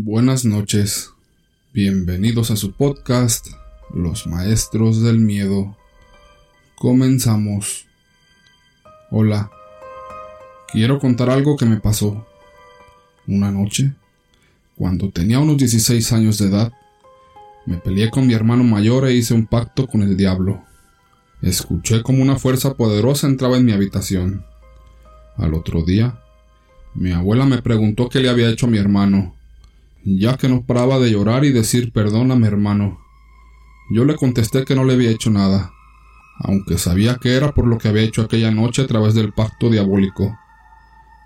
Buenas noches. Bienvenidos a su podcast, Los Maestros del Miedo. Comenzamos. Hola. Quiero contar algo que me pasó. Una noche, cuando tenía unos 16 años de edad, me peleé con mi hermano mayor e hice un pacto con el diablo. Escuché como una fuerza poderosa entraba en mi habitación. Al otro día, mi abuela me preguntó qué le había hecho a mi hermano, ya que no paraba de llorar y decir perdón a mi hermano. Yo le contesté que no le había hecho nada, aunque sabía que era por lo que había hecho aquella noche a través del pacto diabólico.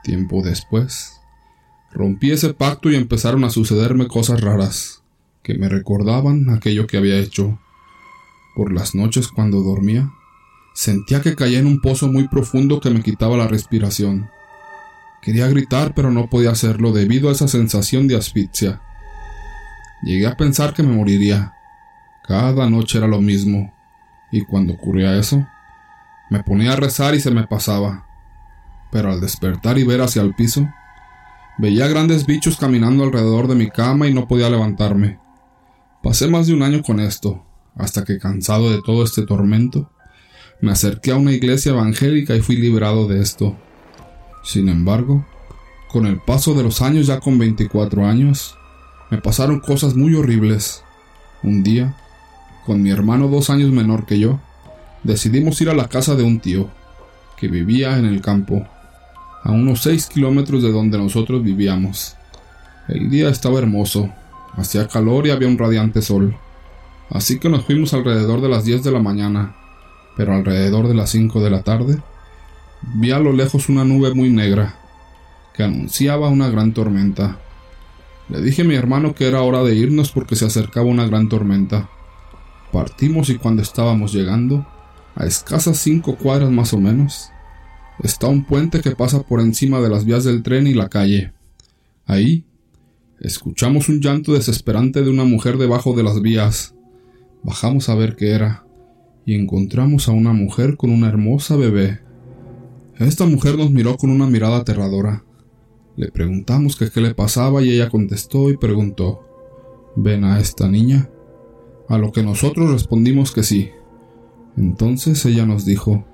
Tiempo después, rompí ese pacto y empezaron a sucederme cosas raras, que me recordaban aquello que había hecho. Por las noches cuando dormía, sentía que caía en un pozo muy profundo que me quitaba la respiración. Quería gritar, pero no podía hacerlo debido a esa sensación de asfixia. Llegué a pensar que me moriría. Cada noche era lo mismo, y cuando ocurría eso, me ponía a rezar y se me pasaba. Pero al despertar y ver hacia el piso, veía grandes bichos caminando alrededor de mi cama y no podía levantarme. Pasé más de un año con esto, hasta que cansado de todo este tormento, me acerqué a una iglesia evangélica y fui librado de esto. Sin embargo, con el paso de los años, ya con 24 años, me pasaron cosas muy horribles. Un día, con mi hermano dos años menor que yo, decidimos ir a la casa de un tío, que vivía en el campo, a unos 6 kilómetros de donde nosotros vivíamos. El día estaba hermoso, hacía calor y había un radiante sol. Así que nos fuimos alrededor de las 10 de la mañana, pero alrededor de las 5 de la tarde Vi a lo lejos una nube muy negra, que anunciaba una gran tormenta. Le dije a mi hermano que era hora de irnos porque se acercaba una gran tormenta. Partimos y cuando estábamos llegando, a escasas cinco cuadras más o menos, está un puente que pasa por encima de las vías del tren y la calle. Ahí, escuchamos un llanto desesperante de una mujer debajo de las vías. Bajamos a ver qué era, y encontramos a una mujer con una hermosa bebé. Esta mujer nos miró con una mirada aterradora. Le preguntamos qué le pasaba y ella contestó y preguntó, ¿Ven a esta niña? A lo que nosotros respondimos que sí. Entonces ella nos dijo,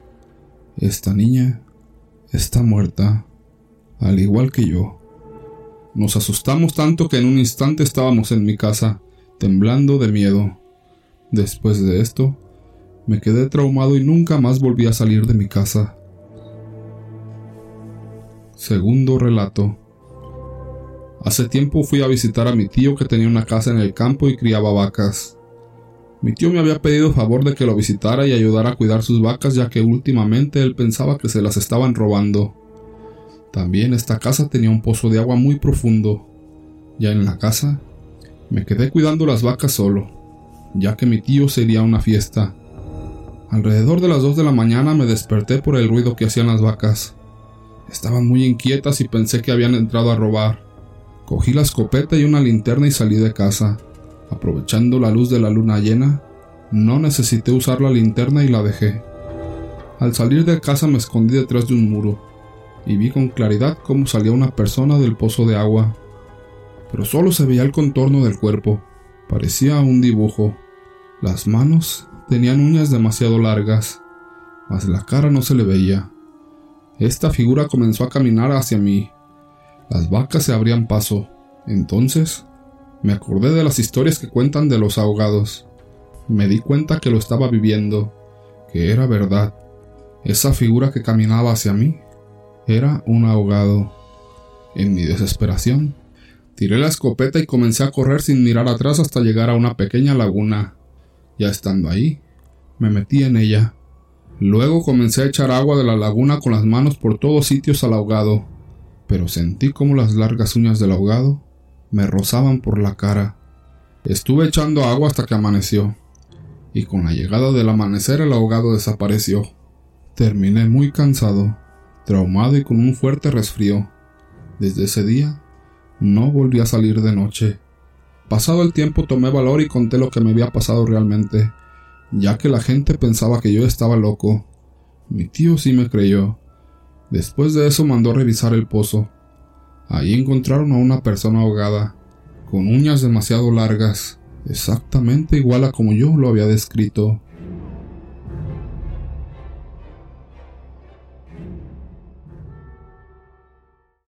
Esta niña está muerta, al igual que yo. Nos asustamos tanto que en un instante estábamos en mi casa, temblando de miedo. Después de esto, me quedé traumado y nunca más volví a salir de mi casa. Segundo relato. Hace tiempo fui a visitar a mi tío que tenía una casa en el campo y criaba vacas. Mi tío me había pedido favor de que lo visitara y ayudara a cuidar sus vacas ya que últimamente él pensaba que se las estaban robando. También esta casa tenía un pozo de agua muy profundo. Ya en la casa, me quedé cuidando las vacas solo, ya que mi tío sería una fiesta. Alrededor de las dos de la mañana me desperté por el ruido que hacían las vacas. Estaban muy inquietas y pensé que habían entrado a robar. Cogí la escopeta y una linterna y salí de casa. Aprovechando la luz de la luna llena, no necesité usar la linterna y la dejé. Al salir de casa me escondí detrás de un muro y vi con claridad cómo salía una persona del pozo de agua. Pero solo se veía el contorno del cuerpo. Parecía un dibujo. Las manos tenían uñas demasiado largas, mas la cara no se le veía. Esta figura comenzó a caminar hacia mí. Las vacas se abrían paso. Entonces, me acordé de las historias que cuentan de los ahogados. Me di cuenta que lo estaba viviendo, que era verdad. Esa figura que caminaba hacia mí era un ahogado. En mi desesperación, tiré la escopeta y comencé a correr sin mirar atrás hasta llegar a una pequeña laguna. Ya estando ahí, me metí en ella. Luego comencé a echar agua de la laguna con las manos por todos sitios al ahogado, pero sentí como las largas uñas del ahogado me rozaban por la cara. Estuve echando agua hasta que amaneció, y con la llegada del amanecer el ahogado desapareció. Terminé muy cansado, traumado y con un fuerte resfrío. Desde ese día no volví a salir de noche. Pasado el tiempo tomé valor y conté lo que me había pasado realmente ya que la gente pensaba que yo estaba loco. Mi tío sí me creyó. Después de eso mandó revisar el pozo. Ahí encontraron a una persona ahogada. con uñas demasiado largas, exactamente igual a como yo lo había descrito